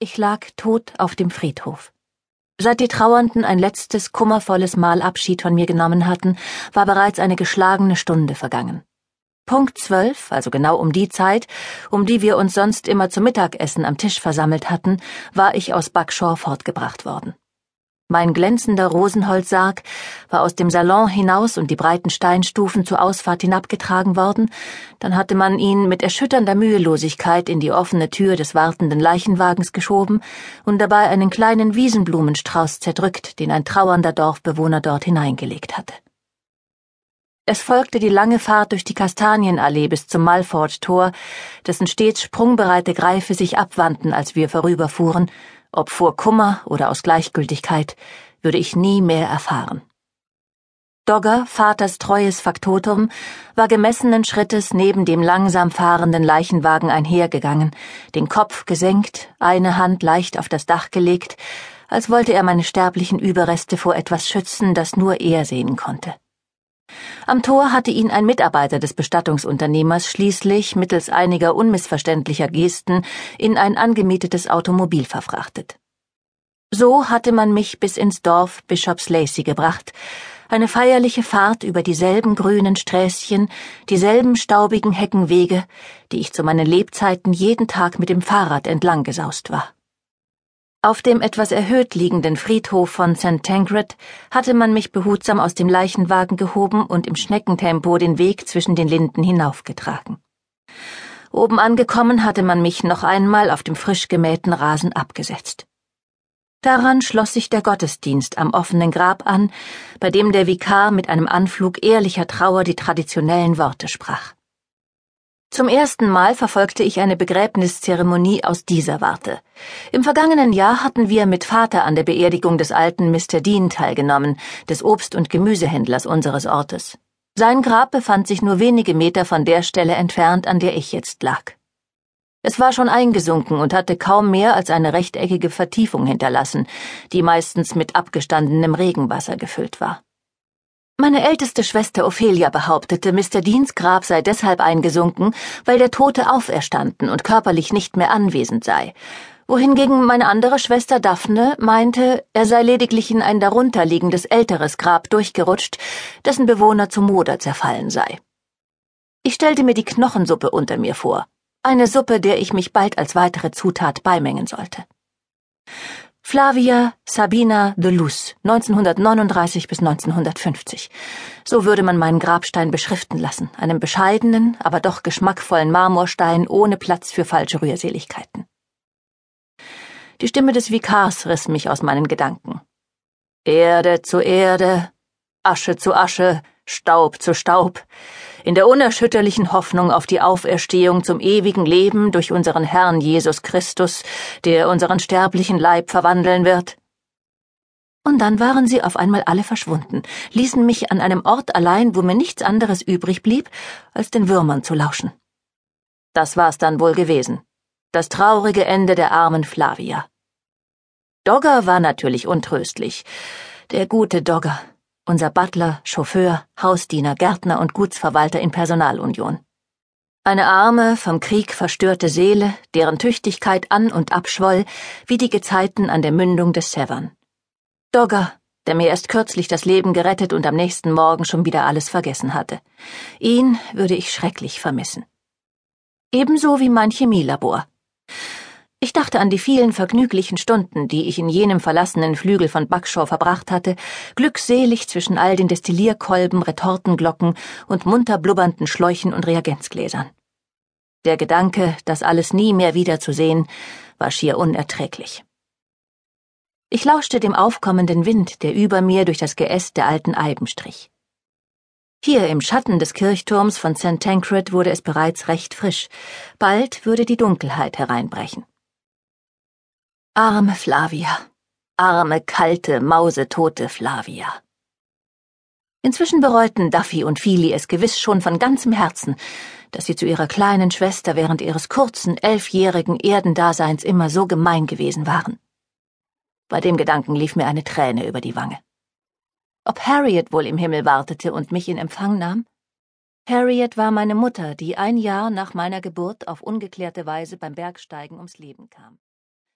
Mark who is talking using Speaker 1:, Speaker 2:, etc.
Speaker 1: Ich lag tot auf dem Friedhof. Seit die Trauernden ein letztes kummervolles Mal Abschied von mir genommen hatten, war bereits eine geschlagene Stunde vergangen. Punkt zwölf, also genau um die Zeit, um die wir uns sonst immer zum Mittagessen am Tisch versammelt hatten, war ich aus Buckshaw fortgebracht worden. Mein glänzender Rosenholzsarg war aus dem Salon hinaus und die breiten Steinstufen zur Ausfahrt hinabgetragen worden, dann hatte man ihn mit erschütternder Mühelosigkeit in die offene Tür des wartenden Leichenwagens geschoben und dabei einen kleinen Wiesenblumenstrauß zerdrückt, den ein trauernder Dorfbewohner dort hineingelegt hatte. Es folgte die lange Fahrt durch die Kastanienallee bis zum Malford-Tor, dessen stets sprungbereite Greife sich abwandten, als wir vorüberfuhren, ob vor Kummer oder aus Gleichgültigkeit, würde ich nie mehr erfahren. Dogger, Vaters treues Faktotum, war gemessenen Schrittes neben dem langsam fahrenden Leichenwagen einhergegangen, den Kopf gesenkt, eine Hand leicht auf das Dach gelegt, als wollte er meine sterblichen Überreste vor etwas schützen, das nur er sehen konnte. Am Tor hatte ihn ein Mitarbeiter des Bestattungsunternehmers schließlich mittels einiger unmissverständlicher Gesten in ein angemietetes Automobil verfrachtet. So hatte man mich bis ins Dorf Bishops Lacey gebracht, eine feierliche Fahrt über dieselben grünen Sträßchen, dieselben staubigen Heckenwege, die ich zu meinen Lebzeiten jeden Tag mit dem Fahrrad entlang gesaust war. Auf dem etwas erhöht liegenden Friedhof von St. Tancred hatte man mich behutsam aus dem Leichenwagen gehoben und im Schneckentempo den Weg zwischen den Linden hinaufgetragen. Oben angekommen hatte man mich noch einmal auf dem frisch gemähten Rasen abgesetzt. Daran schloss sich der Gottesdienst am offenen Grab an, bei dem der Vikar mit einem Anflug ehrlicher Trauer die traditionellen Worte sprach. Zum ersten Mal verfolgte ich eine Begräbniszeremonie aus dieser Warte. Im vergangenen Jahr hatten wir mit Vater an der Beerdigung des alten Mr. Dean teilgenommen, des Obst- und Gemüsehändlers unseres Ortes. Sein Grab befand sich nur wenige Meter von der Stelle entfernt, an der ich jetzt lag. Es war schon eingesunken und hatte kaum mehr als eine rechteckige Vertiefung hinterlassen, die meistens mit abgestandenem Regenwasser gefüllt war. Meine älteste Schwester Ophelia behauptete, Mr. Deans Grab sei deshalb eingesunken, weil der Tote auferstanden und körperlich nicht mehr anwesend sei, wohingegen meine andere Schwester Daphne meinte, er sei lediglich in ein darunterliegendes älteres Grab durchgerutscht, dessen Bewohner zu Moder zerfallen sei. Ich stellte mir die Knochensuppe unter mir vor, eine Suppe, der ich mich bald als weitere Zutat beimengen sollte. Flavia Sabina de Luz, 1939 bis 1950. So würde man meinen Grabstein beschriften lassen, einem bescheidenen, aber doch geschmackvollen Marmorstein ohne Platz für falsche Rührseligkeiten. Die Stimme des Vikars riss mich aus meinen Gedanken. Erde zu Erde, Asche zu Asche, Staub zu Staub, in der unerschütterlichen Hoffnung auf die Auferstehung zum ewigen Leben durch unseren Herrn Jesus Christus, der unseren sterblichen Leib verwandeln wird. Und dann waren sie auf einmal alle verschwunden, ließen mich an einem Ort allein, wo mir nichts anderes übrig blieb, als den Würmern zu lauschen. Das war's dann wohl gewesen. Das traurige Ende der armen Flavia. Dogger war natürlich untröstlich. Der gute Dogger unser Butler, Chauffeur, Hausdiener, Gärtner und Gutsverwalter in Personalunion. Eine arme, vom Krieg verstörte Seele, deren Tüchtigkeit an und abschwoll, wie die Gezeiten an der Mündung des Severn. Dogger, der mir erst kürzlich das Leben gerettet und am nächsten Morgen schon wieder alles vergessen hatte. Ihn würde ich schrecklich vermissen. Ebenso wie mein Chemielabor. Ich dachte an die vielen vergnüglichen Stunden, die ich in jenem verlassenen Flügel von Buckshaw verbracht hatte, glückselig zwischen all den Destillierkolben, Retortenglocken und munter blubbernden Schläuchen und Reagenzgläsern. Der Gedanke, das alles nie mehr wiederzusehen, war schier unerträglich. Ich lauschte dem aufkommenden Wind, der über mir durch das Geäst der alten Eiben strich. Hier im Schatten des Kirchturms von St. Tancred wurde es bereits recht frisch, bald würde die Dunkelheit hereinbrechen. Arme Flavia. Arme, kalte, mausetote Flavia. Inzwischen bereuten Duffy und Feely es gewiss schon von ganzem Herzen, dass sie zu ihrer kleinen Schwester während ihres kurzen, elfjährigen Erdendaseins immer so gemein gewesen waren. Bei dem Gedanken lief mir eine Träne über die Wange. Ob Harriet wohl im Himmel wartete und mich in Empfang nahm? Harriet war meine Mutter, die ein Jahr nach meiner Geburt auf ungeklärte Weise beim Bergsteigen ums Leben kam.